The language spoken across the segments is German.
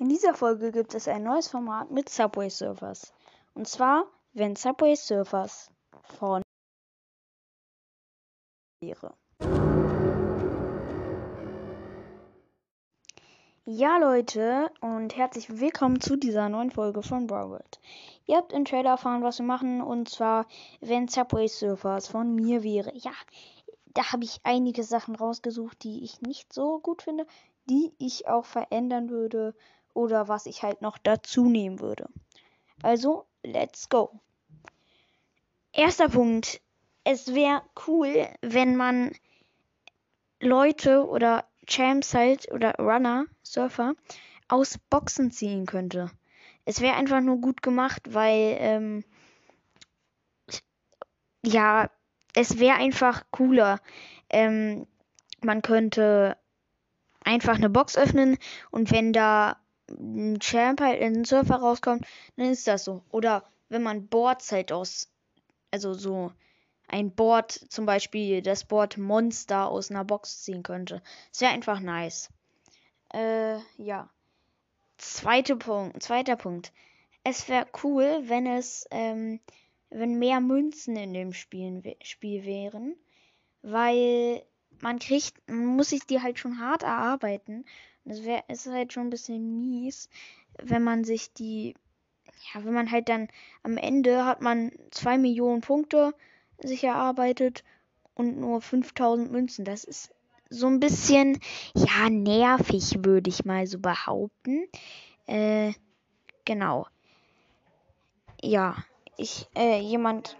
In dieser Folge gibt es ein neues Format mit Subway Surfers. Und zwar, wenn Subway Surfers von wäre. Ja, Leute, und herzlich willkommen zu dieser neuen Folge von Broward. Ihr habt im Trailer erfahren, was wir machen, und zwar, wenn Subway Surfers von mir wäre. Ja, da habe ich einige Sachen rausgesucht, die ich nicht so gut finde, die ich auch verändern würde oder was ich halt noch dazu nehmen würde. Also, let's go. Erster Punkt. Es wäre cool, wenn man Leute oder Champs halt oder Runner, Surfer aus Boxen ziehen könnte. Es wäre einfach nur gut gemacht, weil ähm, ja, es wäre einfach cooler. Ähm, man könnte einfach eine Box öffnen und wenn da Champ halt in den Surfer rauskommt, dann ist das so. Oder wenn man Boards halt aus, also so ein Board, zum Beispiel das Board Monster aus einer Box ziehen könnte. Das wäre einfach nice. Äh, ja. Zweite Punkt, zweiter Punkt. Es wäre cool, wenn es, ähm, wenn mehr Münzen in dem Spiel, Spiel wären, weil man kriegt, muss sich die halt schon hart erarbeiten das wäre, ist halt schon ein bisschen mies, wenn man sich die, ja, wenn man halt dann am Ende hat man zwei Millionen Punkte sich erarbeitet und nur 5000 Münzen. Das ist so ein bisschen, ja, nervig, würde ich mal so behaupten. Äh, genau. Ja, ich, äh, jemand.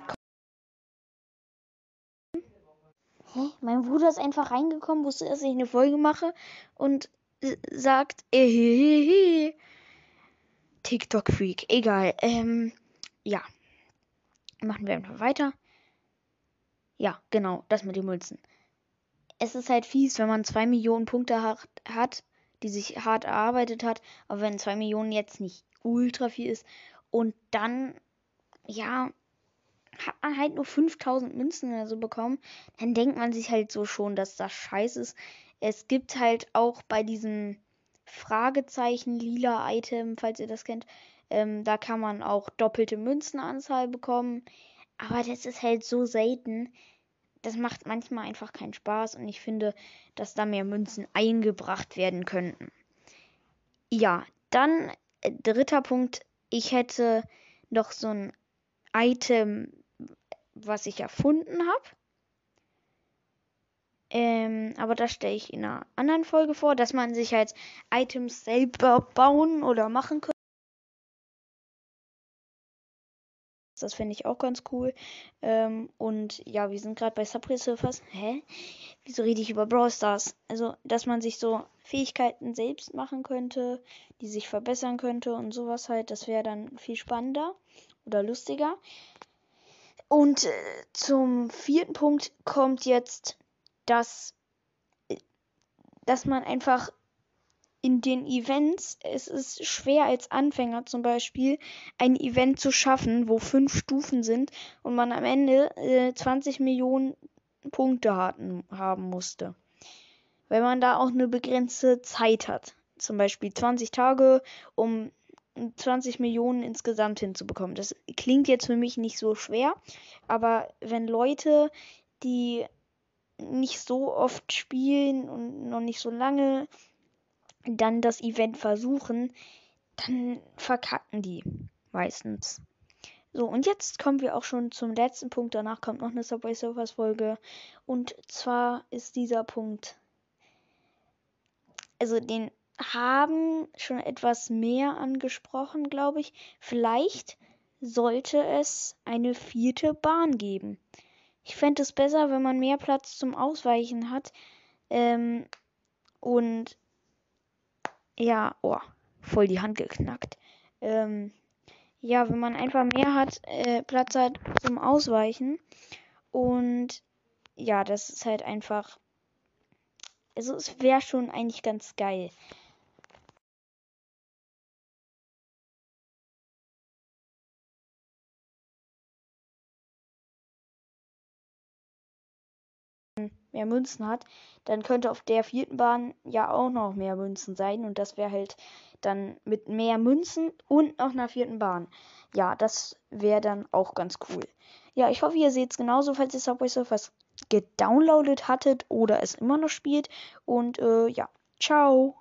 Hä? Mein Bruder ist einfach reingekommen, wusste, dass ich eine Folge mache und sagt, ehehehe. TikTok-Freak. Egal. Ähm, ja. Machen wir einfach weiter. Ja, genau, das mit den Münzen. Es ist halt fies, wenn man zwei Millionen Punkte hat, die sich hart erarbeitet hat, aber wenn zwei Millionen jetzt nicht ultra viel ist und dann, ja, hat man halt nur 5000 Münzen oder so bekommen, dann denkt man sich halt so schon, dass das scheiße ist. Es gibt halt auch bei diesem Fragezeichen lila Item, falls ihr das kennt, ähm, da kann man auch doppelte Münzenanzahl bekommen. Aber das ist halt so selten. Das macht manchmal einfach keinen Spaß und ich finde, dass da mehr Münzen eingebracht werden könnten. Ja, dann äh, dritter Punkt. Ich hätte noch so ein Item, was ich erfunden habe. Ähm, aber das stelle ich in einer anderen Folge vor, dass man sich halt Items selber bauen oder machen kann. Das finde ich auch ganz cool. Ähm, und ja, wir sind gerade bei Subway Surfers. Hä? Wieso rede ich über Brawl Stars? Also, dass man sich so Fähigkeiten selbst machen könnte, die sich verbessern könnte und sowas halt, das wäre dann viel spannender oder lustiger. Und äh, zum vierten Punkt kommt jetzt dass, dass man einfach in den Events, es ist schwer als Anfänger zum Beispiel, ein Event zu schaffen, wo fünf Stufen sind und man am Ende äh, 20 Millionen Punkte hatten, haben musste. Weil man da auch eine begrenzte Zeit hat. Zum Beispiel 20 Tage, um 20 Millionen insgesamt hinzubekommen. Das klingt jetzt für mich nicht so schwer, aber wenn Leute, die nicht so oft spielen und noch nicht so lange dann das Event versuchen, dann verkacken die meistens. So, und jetzt kommen wir auch schon zum letzten Punkt. Danach kommt noch eine Subway Surfers Folge. Und zwar ist dieser Punkt. Also, den haben schon etwas mehr angesprochen, glaube ich. Vielleicht sollte es eine vierte Bahn geben. Ich fände es besser, wenn man mehr Platz zum Ausweichen hat. Ähm, und ja, oh, voll die Hand geknackt. Ähm, ja, wenn man einfach mehr hat, äh, Platz hat zum Ausweichen. Und ja, das ist halt einfach. Also es wäre schon eigentlich ganz geil. Mehr Münzen hat, dann könnte auf der vierten Bahn ja auch noch mehr Münzen sein und das wäre halt dann mit mehr Münzen und noch einer vierten Bahn. Ja, das wäre dann auch ganz cool. Ja, ich hoffe, ihr seht es genauso, falls ihr Subway Surfers gedownloadet hattet oder es immer noch spielt. Und äh, ja, ciao.